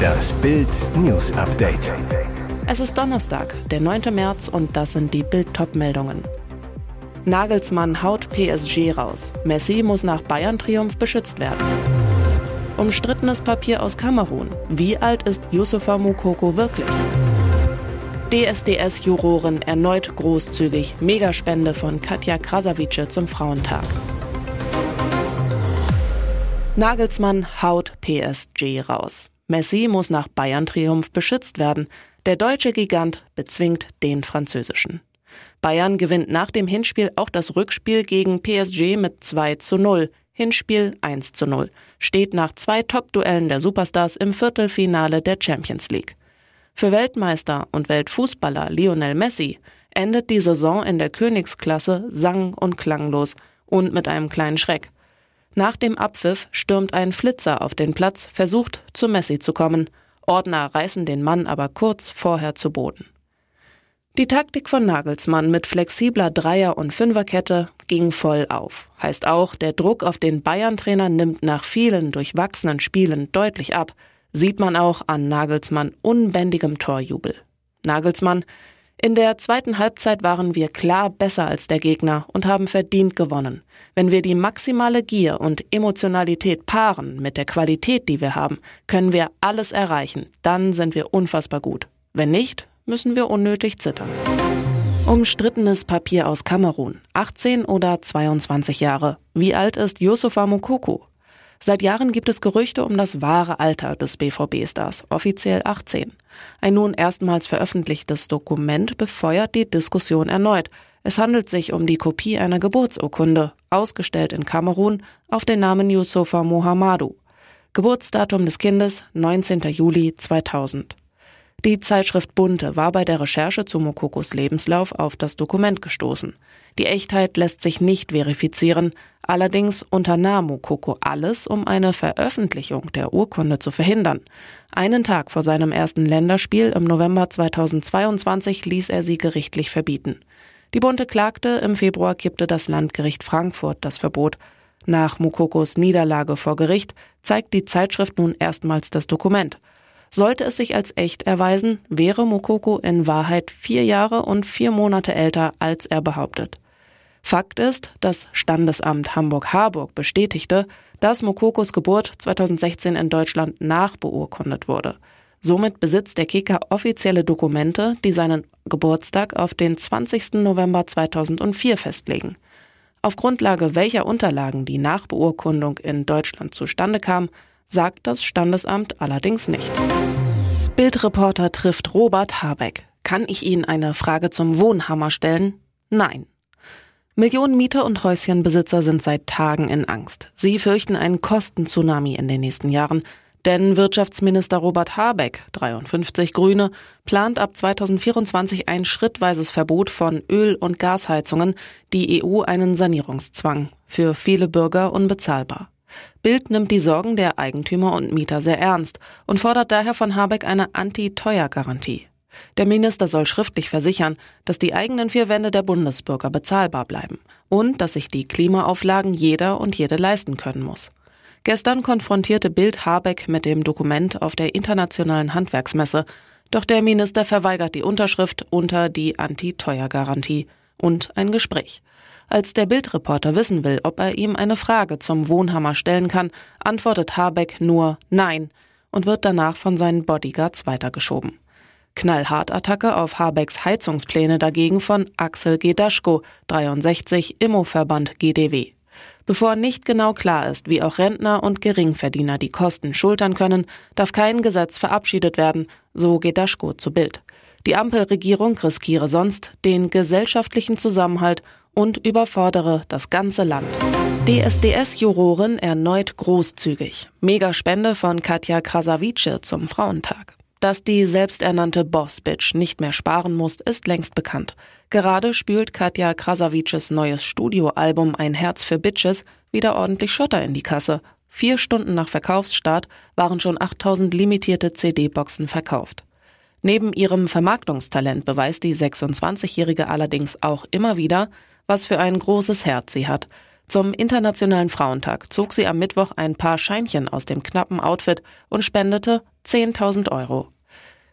Das Bild News Update. Es ist Donnerstag, der 9. März und das sind die Bild-Top-Meldungen. Nagelsmann haut PSG raus. Messi muss nach Bayern-Triumph beschützt werden. Umstrittenes Papier aus Kamerun. Wie alt ist Yusufa Mukoko wirklich? DSDS-Juroren erneut großzügig. Megaspende von Katja Krasavice zum Frauentag. Nagelsmann haut PSG raus. Messi muss nach Bayern-Triumph beschützt werden. Der deutsche Gigant bezwingt den französischen. Bayern gewinnt nach dem Hinspiel auch das Rückspiel gegen PSG mit 2 zu 0. Hinspiel 1 zu 0. Steht nach zwei Top-Duellen der Superstars im Viertelfinale der Champions League. Für Weltmeister und Weltfußballer Lionel Messi endet die Saison in der Königsklasse sang- und klanglos und mit einem kleinen Schreck. Nach dem Abpfiff stürmt ein Flitzer auf den Platz, versucht zu Messi zu kommen. Ordner reißen den Mann aber kurz vorher zu Boden. Die Taktik von Nagelsmann mit flexibler Dreier- und Fünferkette ging voll auf. Heißt auch, der Druck auf den Bayern-Trainer nimmt nach vielen durchwachsenen Spielen deutlich ab. Sieht man auch an Nagelsmann unbändigem Torjubel. Nagelsmann, in der zweiten Halbzeit waren wir klar besser als der Gegner und haben verdient gewonnen. Wenn wir die maximale Gier und Emotionalität paaren mit der Qualität, die wir haben, können wir alles erreichen. Dann sind wir unfassbar gut. Wenn nicht, müssen wir unnötig zittern. Umstrittenes Papier aus Kamerun. 18 oder 22 Jahre. Wie alt ist Yusufa Mukoko? Seit Jahren gibt es Gerüchte um das wahre Alter des BVB-Stars, offiziell 18. Ein nun erstmals veröffentlichtes Dokument befeuert die Diskussion erneut. Es handelt sich um die Kopie einer Geburtsurkunde, ausgestellt in Kamerun, auf den Namen Yusufa Mohamadu. Geburtsdatum des Kindes 19. Juli 2000. Die Zeitschrift Bunte war bei der Recherche zu Mokokos Lebenslauf auf das Dokument gestoßen. Die Echtheit lässt sich nicht verifizieren, allerdings unternahm Mokoko alles, um eine Veröffentlichung der Urkunde zu verhindern. Einen Tag vor seinem ersten Länderspiel im November 2022 ließ er sie gerichtlich verbieten. Die Bunte klagte, im Februar kippte das Landgericht Frankfurt das Verbot. Nach Mokokos Niederlage vor Gericht zeigt die Zeitschrift nun erstmals das Dokument. Sollte es sich als echt erweisen, wäre Mokoko in Wahrheit vier Jahre und vier Monate älter, als er behauptet. Fakt ist, das Standesamt Hamburg-Harburg bestätigte, dass Mokokos Geburt 2016 in Deutschland nachbeurkundet wurde. Somit besitzt der Kicker offizielle Dokumente, die seinen Geburtstag auf den 20. November 2004 festlegen. Auf Grundlage welcher Unterlagen die Nachbeurkundung in Deutschland zustande kam, sagt das Standesamt allerdings nicht. Bildreporter trifft Robert Habeck. Kann ich Ihnen eine Frage zum Wohnhammer stellen? Nein. Millionen Mieter und Häuschenbesitzer sind seit Tagen in Angst. Sie fürchten einen Kostentsunami in den nächsten Jahren. Denn Wirtschaftsminister Robert Habeck, 53 Grüne, plant ab 2024 ein schrittweises Verbot von Öl- und Gasheizungen, die EU einen Sanierungszwang. Für viele Bürger unbezahlbar. Bild nimmt die Sorgen der Eigentümer und Mieter sehr ernst und fordert daher von Habeck eine Anti-Teuer-Garantie. Der Minister soll schriftlich versichern, dass die eigenen vier Wände der Bundesbürger bezahlbar bleiben und dass sich die Klimaauflagen jeder und jede leisten können muss. Gestern konfrontierte Bild Habeck mit dem Dokument auf der internationalen Handwerksmesse, doch der Minister verweigert die Unterschrift unter die Anti-Teuer-Garantie und ein Gespräch. Als der Bildreporter wissen will, ob er ihm eine Frage zum Wohnhammer stellen kann, antwortet Habeck nur Nein und wird danach von seinen Bodyguards weitergeschoben. Knallhart Attacke auf Habecks Heizungspläne dagegen von Axel Gedaschko, 63, Immoverband GDW. Bevor nicht genau klar ist, wie auch Rentner und Geringverdiener die Kosten schultern können, darf kein Gesetz verabschiedet werden, so Gedaschko zu Bild. Die Ampelregierung riskiere sonst den gesellschaftlichen Zusammenhalt und überfordere das ganze Land. DSDS-Jurorin erneut großzügig. Megaspende von Katja Krasavice zum Frauentag. Dass die selbsternannte Boss-Bitch nicht mehr sparen muss, ist längst bekannt. Gerade spült Katja Krasavices neues Studioalbum Ein Herz für Bitches wieder ordentlich Schotter in die Kasse. Vier Stunden nach Verkaufsstart waren schon 8000 limitierte CD-Boxen verkauft. Neben ihrem Vermarktungstalent beweist die 26-Jährige allerdings auch immer wieder, was für ein großes Herz sie hat. Zum Internationalen Frauentag zog sie am Mittwoch ein paar Scheinchen aus dem knappen Outfit und spendete 10.000 Euro.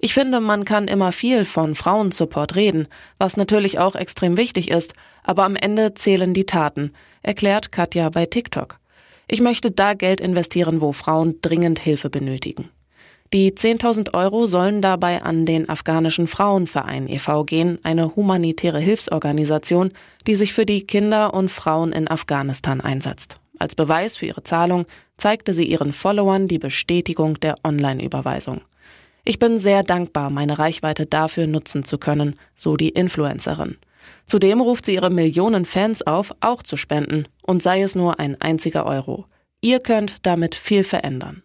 Ich finde, man kann immer viel von Frauensupport reden, was natürlich auch extrem wichtig ist, aber am Ende zählen die Taten, erklärt Katja bei TikTok. Ich möchte da Geld investieren, wo Frauen dringend Hilfe benötigen. Die 10.000 Euro sollen dabei an den afghanischen Frauenverein e.V. gehen, eine humanitäre Hilfsorganisation, die sich für die Kinder und Frauen in Afghanistan einsetzt. Als Beweis für ihre Zahlung zeigte sie ihren Followern die Bestätigung der Online-Überweisung. Ich bin sehr dankbar, meine Reichweite dafür nutzen zu können, so die Influencerin. Zudem ruft sie ihre Millionen Fans auf, auch zu spenden, und sei es nur ein einziger Euro. Ihr könnt damit viel verändern.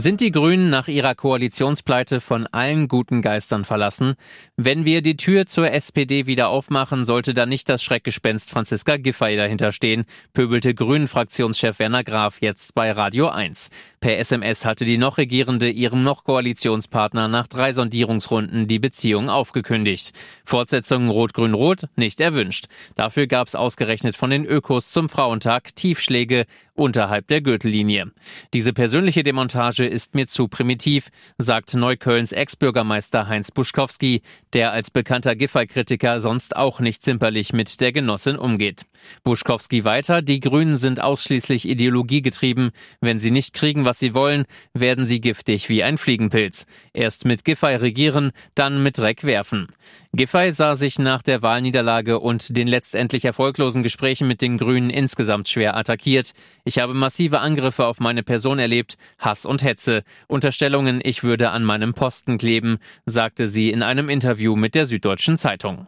Sind die Grünen nach ihrer Koalitionspleite von allen guten Geistern verlassen? Wenn wir die Tür zur SPD wieder aufmachen, sollte da nicht das Schreckgespenst Franziska Giffey dahinter stehen, pöbelte Grünen-Fraktionschef Werner Graf jetzt bei Radio 1. Per SMS hatte die noch Regierende ihrem noch Koalitionspartner nach drei Sondierungsrunden die Beziehung aufgekündigt. Fortsetzung Rot-Grün-Rot nicht erwünscht. Dafür gab es ausgerechnet von den Ökos zum Frauentag Tiefschläge unterhalb der Gürtellinie. Diese persönliche Demontage ist mir zu primitiv, sagt Neuköllns Ex-Bürgermeister Heinz Buschkowski, der als bekannter Giffey-Kritiker sonst auch nicht zimperlich mit der Genossin umgeht. Buschkowski weiter, die Grünen sind ausschließlich ideologiegetrieben. Wenn sie nicht kriegen, was sie wollen, werden sie giftig wie ein Fliegenpilz. Erst mit Giffey regieren, dann mit Dreck werfen. Giffey sah sich nach der Wahlniederlage und den letztendlich erfolglosen Gesprächen mit den Grünen insgesamt schwer attackiert. Ich habe massive Angriffe auf meine Person erlebt, Hass und Hetze, Unterstellungen, ich würde an meinem Posten kleben, sagte sie in einem Interview mit der Süddeutschen Zeitung.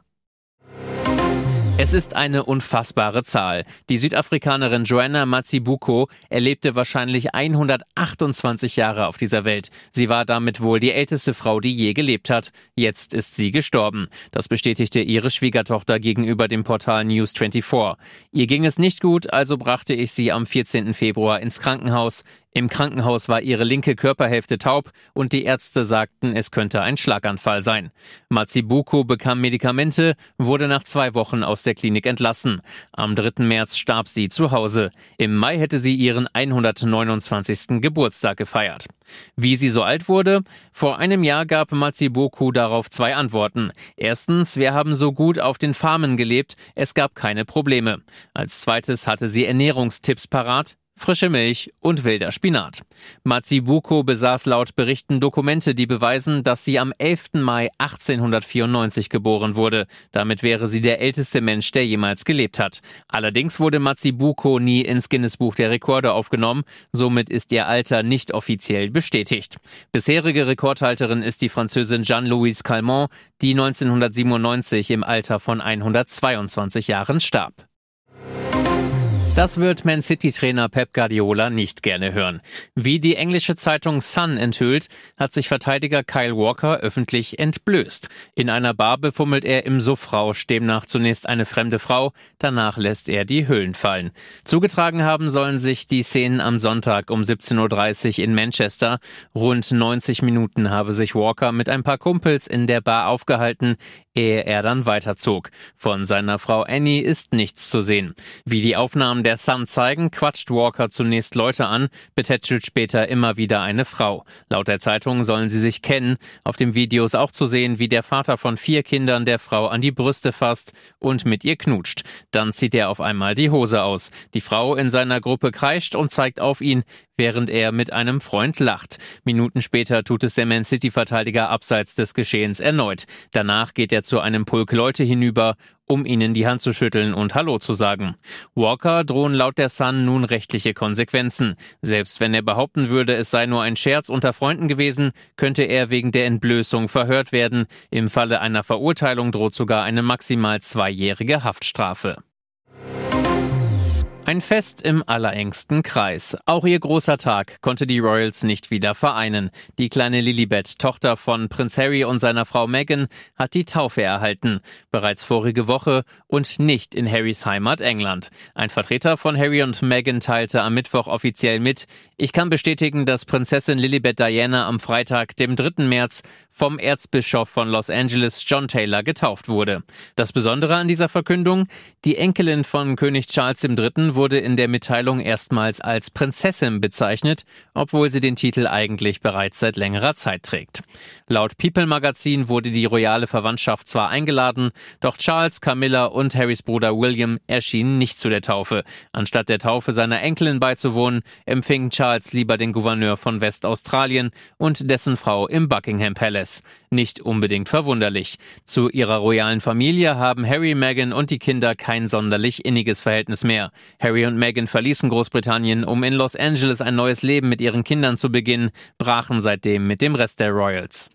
Es ist eine unfassbare Zahl. Die Südafrikanerin Joanna Matsibuko erlebte wahrscheinlich 128 Jahre auf dieser Welt. Sie war damit wohl die älteste Frau, die je gelebt hat. Jetzt ist sie gestorben. Das bestätigte ihre Schwiegertochter gegenüber dem Portal News24. Ihr ging es nicht gut, also brachte ich sie am 14. Februar ins Krankenhaus. Im Krankenhaus war ihre linke Körperhälfte taub und die Ärzte sagten, es könnte ein Schlaganfall sein. Matsibuko bekam Medikamente, wurde nach zwei Wochen aus der Klinik entlassen. Am 3. März starb sie zu Hause. Im Mai hätte sie ihren 129. Geburtstag gefeiert. Wie sie so alt wurde? Vor einem Jahr gab Matsibuko darauf zwei Antworten. Erstens, wir haben so gut auf den Farmen gelebt, es gab keine Probleme. Als zweites hatte sie Ernährungstipps parat, frische Milch und wilder Spinat. Matsibuko besaß laut Berichten Dokumente, die beweisen, dass sie am 11. Mai 1894 geboren wurde. Damit wäre sie der älteste Mensch, der jemals gelebt hat. Allerdings wurde Matsibuko nie ins Guinness-Buch der Rekorde aufgenommen. Somit ist ihr Alter nicht offiziell bestätigt. Bisherige Rekordhalterin ist die Französin Jeanne-Louise Calment, die 1997 im Alter von 122 Jahren starb. Das wird Man City-Trainer Pep Guardiola nicht gerne hören. Wie die englische Zeitung Sun enthüllt, hat sich Verteidiger Kyle Walker öffentlich entblößt. In einer Bar befummelt er im Suffrausch demnach zunächst eine fremde Frau, danach lässt er die Hüllen fallen. Zugetragen haben sollen sich die Szenen am Sonntag um 17.30 Uhr in Manchester. Rund 90 Minuten habe sich Walker mit ein paar Kumpels in der Bar aufgehalten ehe er dann weiterzog. Von seiner Frau Annie ist nichts zu sehen. Wie die Aufnahmen der Sun zeigen, quatscht Walker zunächst Leute an, betätschelt später immer wieder eine Frau. Laut der Zeitung sollen sie sich kennen. Auf dem Video ist auch zu sehen, wie der Vater von vier Kindern der Frau an die Brüste fasst und mit ihr knutscht. Dann zieht er auf einmal die Hose aus. Die Frau in seiner Gruppe kreischt und zeigt auf ihn, während er mit einem Freund lacht. Minuten später tut es der Man City-Verteidiger abseits des Geschehens erneut. Danach geht er zu einem Pulk Leute hinüber, um ihnen die Hand zu schütteln und Hallo zu sagen. Walker drohen laut der Sun nun rechtliche Konsequenzen. Selbst wenn er behaupten würde, es sei nur ein Scherz unter Freunden gewesen, könnte er wegen der Entblößung verhört werden. Im Falle einer Verurteilung droht sogar eine maximal zweijährige Haftstrafe. Ein Fest im allerengsten Kreis. Auch ihr großer Tag konnte die Royals nicht wieder vereinen. Die kleine Lilibet, Tochter von Prinz Harry und seiner Frau Meghan, hat die Taufe erhalten. Bereits vorige Woche und nicht in Harrys Heimat England. Ein Vertreter von Harry und Meghan teilte am Mittwoch offiziell mit, ich kann bestätigen, dass Prinzessin Lilibet Diana am Freitag, dem 3. März, vom Erzbischof von Los Angeles, John Taylor, getauft wurde. Das Besondere an dieser Verkündung, die Enkelin von König Charles III. Wurde in der Mitteilung erstmals als Prinzessin bezeichnet, obwohl sie den Titel eigentlich bereits seit längerer Zeit trägt. Laut People Magazin wurde die royale Verwandtschaft zwar eingeladen, doch Charles, Camilla und Harrys Bruder William erschienen nicht zu der Taufe. Anstatt der Taufe seiner Enkelin beizuwohnen, empfing Charles lieber den Gouverneur von Westaustralien und dessen Frau im Buckingham Palace. Nicht unbedingt verwunderlich. Zu ihrer royalen Familie haben Harry, Meghan und die Kinder kein sonderlich inniges Verhältnis mehr. Harry und Meghan verließen Großbritannien, um in Los Angeles ein neues Leben mit ihren Kindern zu beginnen, brachen seitdem mit dem Rest der Royals.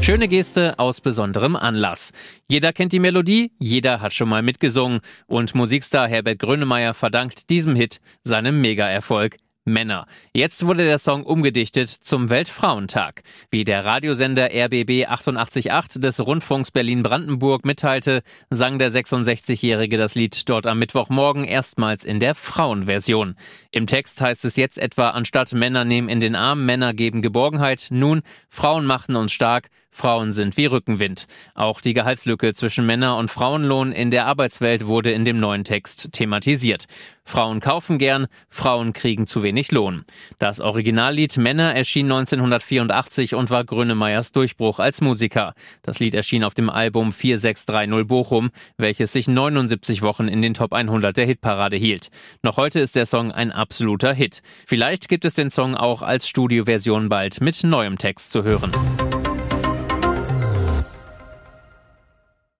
Schöne Geste aus besonderem Anlass. Jeder kennt die Melodie, jeder hat schon mal mitgesungen und Musikstar Herbert Grönemeyer verdankt diesem Hit seinem Mega-Erfolg Männer. Jetzt wurde der Song umgedichtet zum Weltfrauentag. Wie der Radiosender RBB 888 des Rundfunks Berlin-Brandenburg mitteilte, sang der 66-Jährige das Lied dort am Mittwochmorgen erstmals in der Frauenversion. Im Text heißt es jetzt etwa anstatt Männer nehmen in den Arm, Männer geben Geborgenheit, nun Frauen machen uns stark, Frauen sind wie Rückenwind. Auch die Gehaltslücke zwischen Männer- und Frauenlohn in der Arbeitswelt wurde in dem neuen Text thematisiert. Frauen kaufen gern, Frauen kriegen zu wenig Lohn. Das Originallied Männer erschien 1984 und war Grönemeyers Durchbruch als Musiker. Das Lied erschien auf dem Album 4630 Bochum, welches sich 79 Wochen in den Top 100 der Hitparade hielt. Noch heute ist der Song ein absoluter Hit. Vielleicht gibt es den Song auch als Studioversion bald mit neuem Text zu hören.